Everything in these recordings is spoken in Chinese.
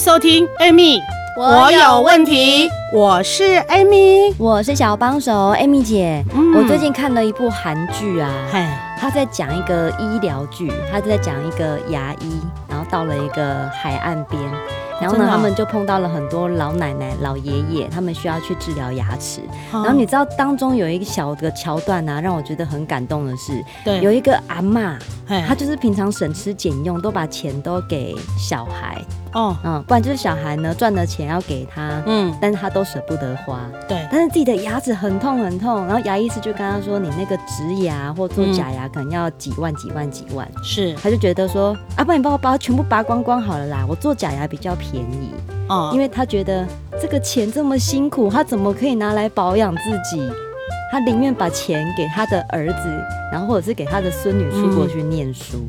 收听 Amy，我有问题。我是 Amy，我是小帮手 Amy 姐。嗯，我最近看了一部韩剧啊，嘿，他在讲一个医疗剧，他在讲一个牙医，然后到了一个海岸边。然后呢，他们就碰到了很多老奶奶、老爷爷，他们需要去治疗牙齿。然后你知道当中有一个小的桥段啊，让我觉得很感动的是，对，有一个阿妈，她就是平常省吃俭用，都把钱都给小孩。哦，嗯，不然就是小孩呢赚的钱要给他，嗯，但是他都舍不得花。对，但是自己的牙齿很痛很痛，然后牙医师就跟他说，你那个植牙或做假牙可能要几万几万几万。是，他就觉得说，啊，不然你帮我把它全部拔光光好了啦，我做假牙比较便宜。哦，因为他觉得这个钱这么辛苦，他怎么可以拿来保养自己？他宁愿把钱给他的儿子，然后或者是给他的孙女出国去念书。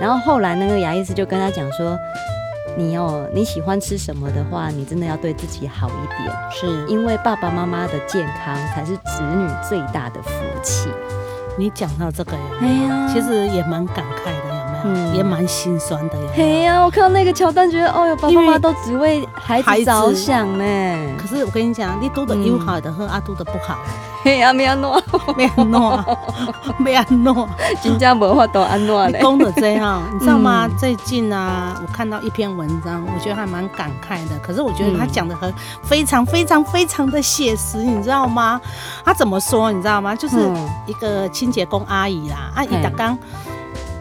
然后后来那个牙医师就跟他讲说。你哦，你喜欢吃什么的话，你真的要对自己好一点，是因为爸爸妈妈的健康才是子女最大的福气。你讲到这个呀，哎呀，其实也蛮感慨的。嗯，也蛮心酸的呀。嘿呀，我看到那个桥段，觉得哦哟，爸爸妈妈都只为孩子着想呢。可是我跟你讲，你读的有好的和阿读的不好。嘿呀，没安诺，没安诺，没安诺，真正无法度安诺嘞。讲的这样，你知道吗？最近啊，我看到一篇文章，我觉得还蛮感慨的。可是我觉得他讲的很非常非常非常的写实，你知道吗？他怎么说？你知道吗？就是一个清洁工阿姨啦，阿姨刚刚。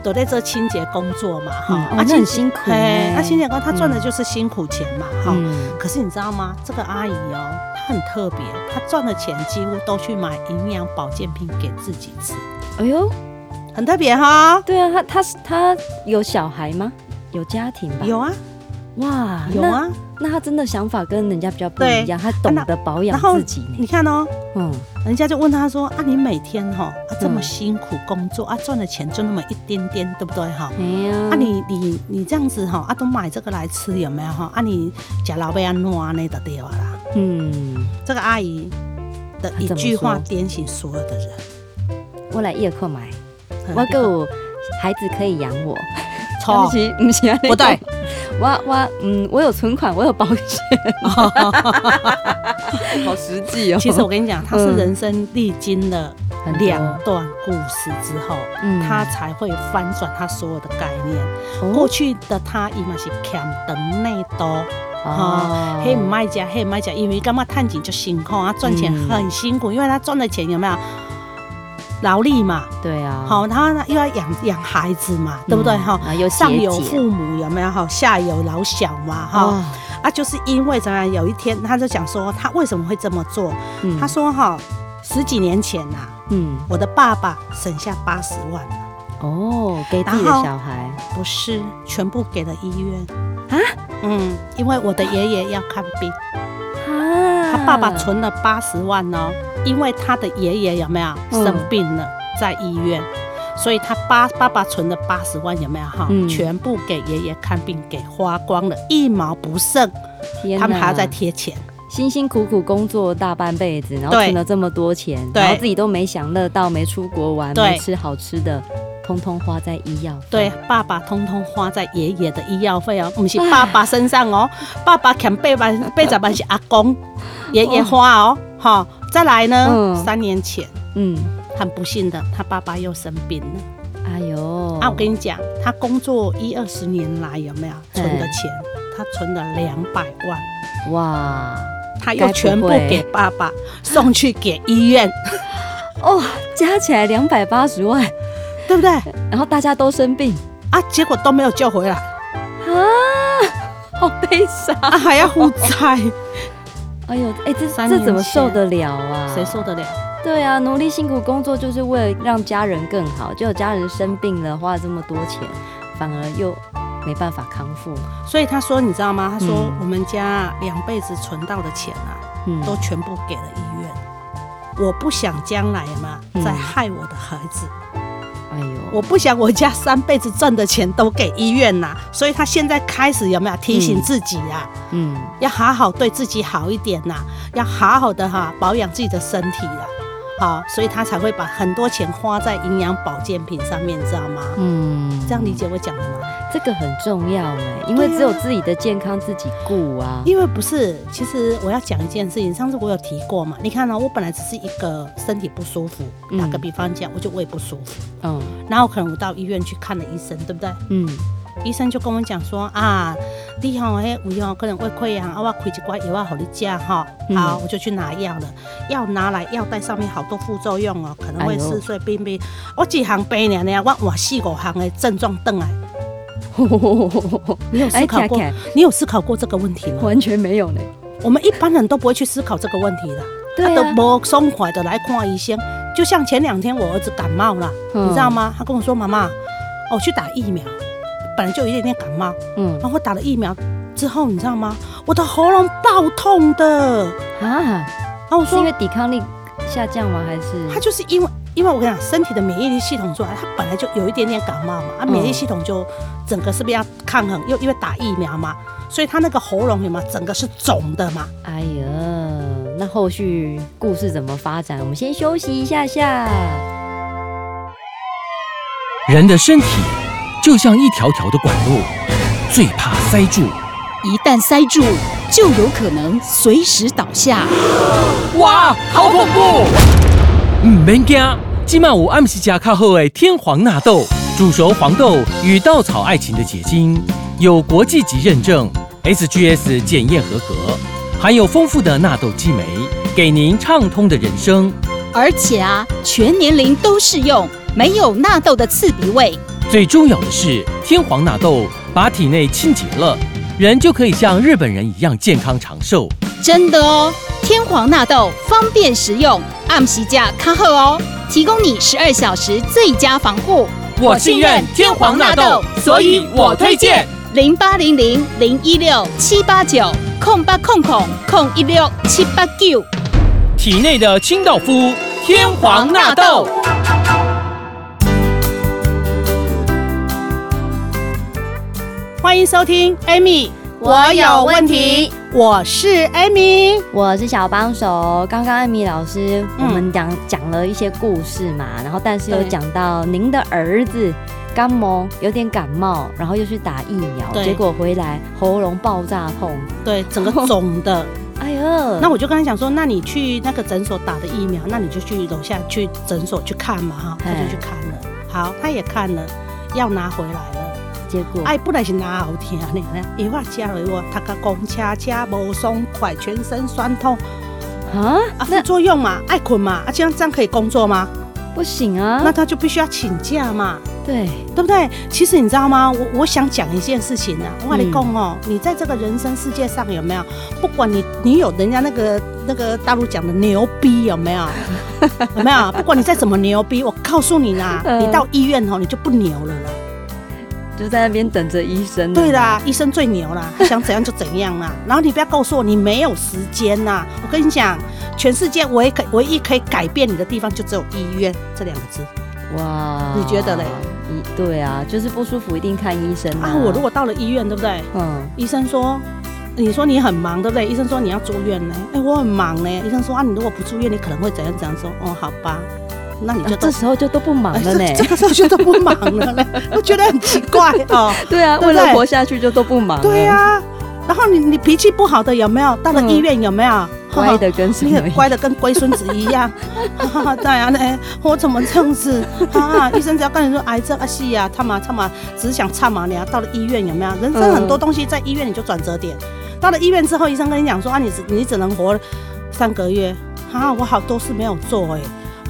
都在做清洁工作嘛，哈、嗯，而且很辛苦。哎，那清洁工他赚的就是辛苦钱嘛，哈、嗯。可是你知道吗？这个阿姨哦，她很特别，她赚的钱几乎都去买营养保健品给自己吃。哎呦，很特别哈。对啊，她她是她有小孩吗？有家庭吧？有啊。哇，有啊。那他真的想法跟人家比较不一样，他懂得保养自己。你看哦，嗯，人家就问他说：“啊，你每天哈啊这么辛苦工作啊，赚的钱就那么一点点，对不对哈？啊，你你你这样子哈啊，都买这个来吃有没有哈？啊，你假老板安怎那的对了啦。嗯，这个阿姨的一句话点醒所有的人。我来夜课买，我够孩子可以养我。错，不是，不对。”我我嗯，我有存款，我有保险，好实际哦。其实我跟你讲，他是人生历经了两段故事之后，嗯，他才会翻转他所有的概念。过去的他伊嘛是欠等内多，哦，黑唔卖家，黑唔卖家，因为干嘛探钱就辛苦啊，赚钱很辛苦，因为他赚的钱有没有？劳力嘛，对啊，好，他又要养养孩子嘛，对不对哈？有上有父母有没有哈？下有老小嘛哈？啊，就是因为怎么样？有一天他就讲说，他为什么会这么做？他说哈，十几年前呐，嗯，我的爸爸省下八十万哦，给自己的小孩，不是全部给了医院啊？嗯，因为我的爷爷要看病啊，他爸爸存了八十万哦。因为他的爷爷有没有生病了，在医院，嗯、所以他爸爸爸存的八十万有没有哈？嗯、全部给爷爷看病给花光了，一毛不剩。哪他们还要再贴钱，辛辛苦苦工作大半辈子，然后存了这么多钱，然后自己都没享乐到，没出国玩，对没吃好吃的，通通花在医药费。对，爸爸通通花在爷爷的医药费哦，不是爸爸身上哦，爸爸欠八万八十万是阿公爷爷花哦，哈。再来呢？嗯、三年前，嗯，很不幸的，他爸爸又生病了。哎呦！啊，我跟你讲，他工作一二十年来有没有存的钱？他存了两百万。哇！他又全部给爸爸送去给医院。哦，加起来两百八十万，对不对？然后大家都生病啊，结果都没有救回来。啊，好悲伤，啊，还要负债。哎呦，哎，这这怎么受得了啊？谁受得了？对啊，努力辛苦工作就是为了让家人更好，结果家人生病了，花了这么多钱，反而又没办法康复。所以他说，你知道吗？他说我们家两辈子存到的钱啊，嗯，都全部给了医院。我不想将来嘛再害我的孩子。哎呦，我不想我家三辈子挣的钱都给医院呐。所以他现在开始有没有提醒自己啊？嗯，要好好对自己好一点呐，要好好的哈保养自己的身体啊。好，所以他才会把很多钱花在营养保健品上面，知道吗？嗯，这样理解我讲的吗？这个很重要哎，因为只有自己的健康自己顾啊。因为不是，其实我要讲一件事情，上次我有提过嘛。你看呢、喔，我本来只是一个身体不舒服，打个比方讲，我就胃不舒服，嗯，然后可能我到医院去看了医生，对不对？嗯。医生就跟我讲说啊，你好，哎，胃哦，可能胃溃疡，啊，我开一罐药啊，给你吃哈。好，我就去拿药了。药拿来，药袋上面好多副作用哦，可能会嗜睡、便秘。我几行病呢？呢，我换四五行的症状登来。你有思考过？你有思考过这个问题吗？完全没有呢。我们一般人都不会去思考这个问题的。他都不松快的来看医生。就像前两天我儿子感冒了，你知道吗？他跟我说：“妈妈，我去打疫苗。”本来就有一点点感冒，嗯，然后我打了疫苗之后，你知道吗？我的喉咙爆痛的啊！然后我说，是因为抵抗力下降吗？还是？他就是因为，因为我跟你讲，身体的免疫力系统出来，他本来就有一点点感冒嘛，啊，免疫系统就整个是不是要抗衡？又因为打疫苗嘛，所以他那个喉咙有没有整个是肿的嘛？哎呀，那后续故事怎么发展？我们先休息一下下。人的身体。就像一条条的管路，最怕塞住。一旦塞住，就有可能随时倒下。哇，好恐怖！唔免惊，今晚我暗时加卡后的天皇纳豆，煮熟黄豆与稻草爱情的结晶，有国际级认证，SGS 检验合格，含有丰富的纳豆激酶，给您畅通的人生。而且啊，全年龄都适用，没有纳豆的刺鼻味。最重要的是，天皇纳豆把体内清洁了，人就可以像日本人一样健康长寿。真的哦，天皇纳豆方便实用，按时价卡好哦，提供你十二小时最佳防护。我信任天皇纳豆，所以我推荐零八零零零一六七八九空八空空空一六七八九，体内的清道夫，天皇纳豆。欢迎收听，Amy，我有问题。我是 Amy，我是小帮手。刚刚 Amy 老师，我们讲讲了一些故事嘛，然后但是有讲到您的儿子刚萌有点感冒，然后又去打疫苗，结果回来喉咙爆炸痛，对，整个肿的。哎呦，那我就跟他讲说，那你去那个诊所打的疫苗，那你就去楼下去诊所去看嘛，哈，他就去看了。好，他也看了，药拿回来了。结果哎，本来是哪好听呢？一会儿加了一个，他个公掐掐不松快，全身酸痛啊啊！副作用嘛，爱困嘛，啊，这样这样可以工作吗？不行啊，那他就必须要请假嘛，对对不对？其实你知道吗？我我想讲一件事情呢、啊，我跟你讲哦，你在这个人生世界上有没有？不管你你有人家那个那个大陆讲的牛逼有没有？有没有？不管你再怎么牛逼，我告诉你啦，你到医院哦，你就不牛了啦。就在那边等着医生。对啦，医生最牛啦，他想怎样就怎样啦。然后你不要告诉我你没有时间呐！我跟你讲，全世界唯一可唯一可以改变你的地方就只有医院这两个字。哇，你觉得嘞？对啊，就是不舒服一定看医生啊。啊，我如果到了医院，对不对？嗯。医生说，你说你很忙，对不对？医生说你要住院呢。哎，我很忙呢。医生说啊，你如果不住院，你可能会怎样怎样说？哦，好吧。那你就、啊、这时候就都不忙了呢、欸？这个时候就都不忙了呢？我觉得很奇怪哦。对啊，对对为了活下去就都不忙。对啊，然后你你脾气不好的有没有？到了医院有没有？嗯、乖的跟什么？乖的跟龟孙子一样。对啊，呢，我怎么这样子啊？医生只要跟你说癌症啊，是呀，他嘛他嘛，只是想唱嘛。你要到了医院有没有？人生很多东西在医院你就转折点。到了医院之后，医生跟你讲说啊，你只你只能活三个月啊，我好多事没有做哎、欸。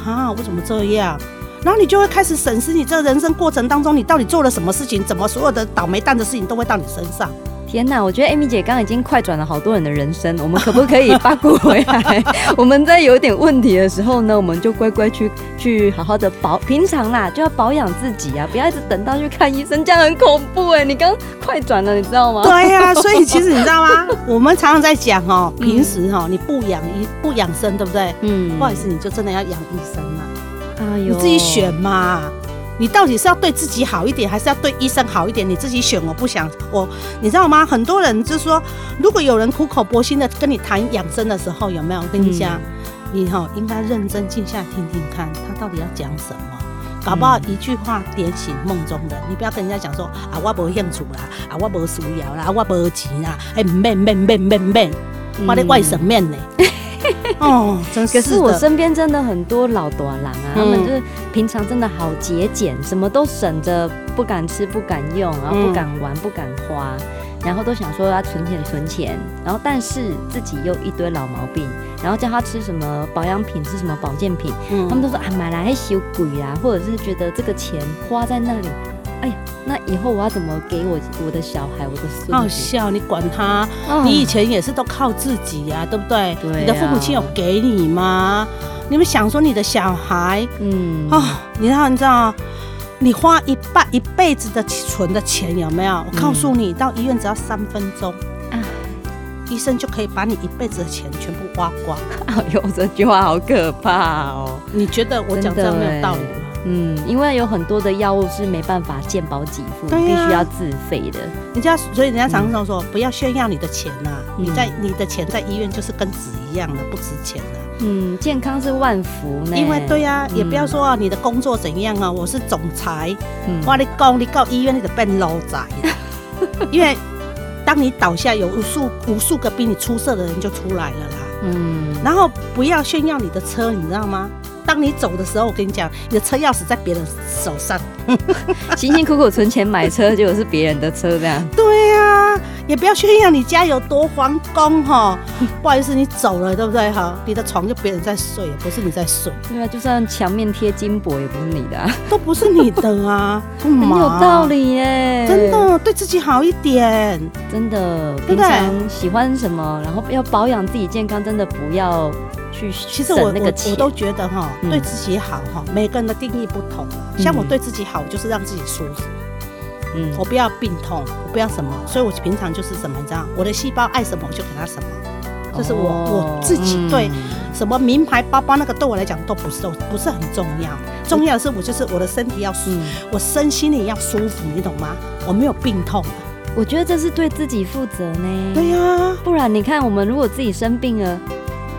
啊，我怎么这样？然后你就会开始审视你这人生过程当中，你到底做了什么事情？怎么所有的倒霉蛋的事情都会到你身上？天哪，我觉得 Amy 姐刚刚已经快转了好多人的人生，我们可不可以八股回来？我们在有点问题的时候呢，我们就乖乖去去好好的保，平常啦就要保养自己啊，不要一直等到去看医生，这样很恐怖哎。你刚快转了，你知道吗？对呀、啊，所以其实你知道吗？我们常常在讲哦，平时哈你不养医不养生，对不对？嗯，不好意思，你就真的要养医生了。哎呦，你自己选嘛。你到底是要对自己好一点，还是要对医生好一点？你自己选。我不想我，你知道吗？很多人就是说，如果有人苦口婆心的跟你谈养生的时候，有没有？我跟你讲，嗯、你哈应该认真静下来听听看，他到底要讲什么？搞不好一句话点醒梦中人。你不要跟人家讲说啊，我没兴趣啦，啊，我没需要啦，啊，我没钱啦，哎，免免免免免，我的外省面呢？哦，真是。可是我身边真的很多老大人啊，他们就是平常真的好节俭，什么都省着，不敢吃，不敢用，然后不敢玩，不敢花，然后都想说要存钱存钱，然后但是自己又一堆老毛病，然后叫他吃什么保养品，吃什么保健品，他们都说啊买来还修鬼啊，或者是觉得这个钱花在那里。那以后我要怎么给我我的小孩，我的孙子？好笑，你管他！哦、你以前也是都靠自己呀、啊，对不对？对、啊。你的父母亲有给你吗？你们想说你的小孩，嗯，哦，你知道你知道，你花一半一辈子的存的钱有没有？我告诉你，嗯、到医院只要三分钟，啊，医生就可以把你一辈子的钱全部挖光。哎呦，这句话好可怕哦！你觉得我讲这样没有道理吗？嗯，因为有很多的药物是没办法健保给付，啊、必须要自费的。人家所以人家常常说，嗯、不要炫耀你的钱呐、啊，嗯、你在你的钱在医院就是跟纸一样的，不值钱的、啊。嗯，健康是万福呢。因为对呀、也不要说啊，你的工作怎样啊，我是总裁，嗯、我你讲你到医院你就变老仔。因为当你倒下，有无数无数个比你出色的人就出来了啦。嗯，然后不要炫耀你的车，你知道吗？当你走的时候，我跟你讲，你的车钥匙在别人手上，辛辛苦苦存钱买车，结果是别人的车，这样。对呀、啊，也不要炫耀你家有多皇宫哈。不好意思，你走了，对不对哈？你的床就别人在睡，不是你在睡。对啊，就算墙面贴金箔，也不是你的、啊，都不是你的啊。很有道理耶，真的，对自己好一点，真的。平常喜欢什么，然后要保养自己健康，真的不要。其实我我我都觉得哈，对自己好哈，每个人的定义不同。像我对自己好，就是让自己舒服。嗯，我不要病痛，我不要什么，所以我平常就是什么，你知道，我的细胞爱什么我就给他什么。就是我我自己对什么名牌包包那个对我来讲都不是不是很重要，重要的是我就是我的身体要舒服，我身心里要舒服，你懂吗？我没有病痛。我觉得这是对自己负责呢。对呀，不然你看我们如果自己生病了。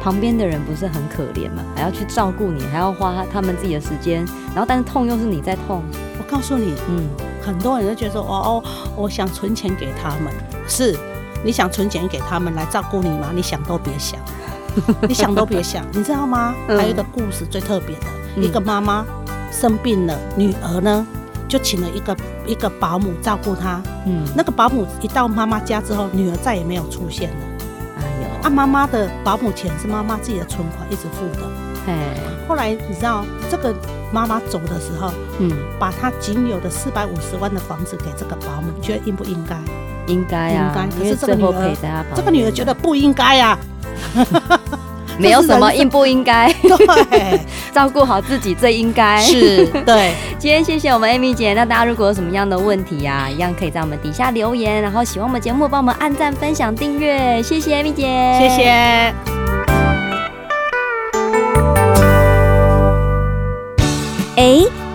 旁边的人不是很可怜吗？还要去照顾你，还要花他们自己的时间，然后但是痛又是你在痛。我告诉你，嗯，很多人都觉得说，哦哦，我想存钱给他们，是你想存钱给他们来照顾你吗？你想都别想，你想都别想，你知道吗？嗯、还有一个故事最特别的，嗯、一个妈妈生病了，女儿呢就请了一个一个保姆照顾她。嗯，那个保姆一到妈妈家之后，女儿再也没有出现了。啊，妈妈的保姆钱是妈妈自己的存款一直付的。哎，后来你知道这个妈妈走的时候，嗯，把她仅有的四百五十万的房子给这个保姆，你觉得应不应该？应该啊，应该。可是这个女儿，这个女儿觉得不应该呀。没有什么应不应该，对，照顾好自己最应该。是，对。今天谢谢我们 Amy 姐，那大家如果有什么样的问题呀、啊，一样可以在我们底下留言，然后喜欢我们节目，帮我们按赞、分享、订阅，谢谢 Amy 姐，谢谢。哎，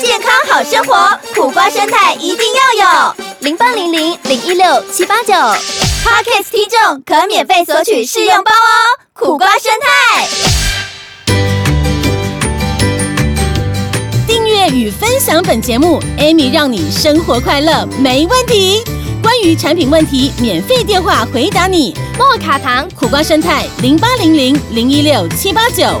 健康好生活，苦瓜胜肽一定要有。零八零零零一六七八九，Podcast 听众可免费索取试用包哦。苦瓜胜肽。与分享本节目，Amy 让你生活快乐没问题。关于产品问题，免费电话回答你。莫卡糖苦瓜胜肽零八零零零一六七八九，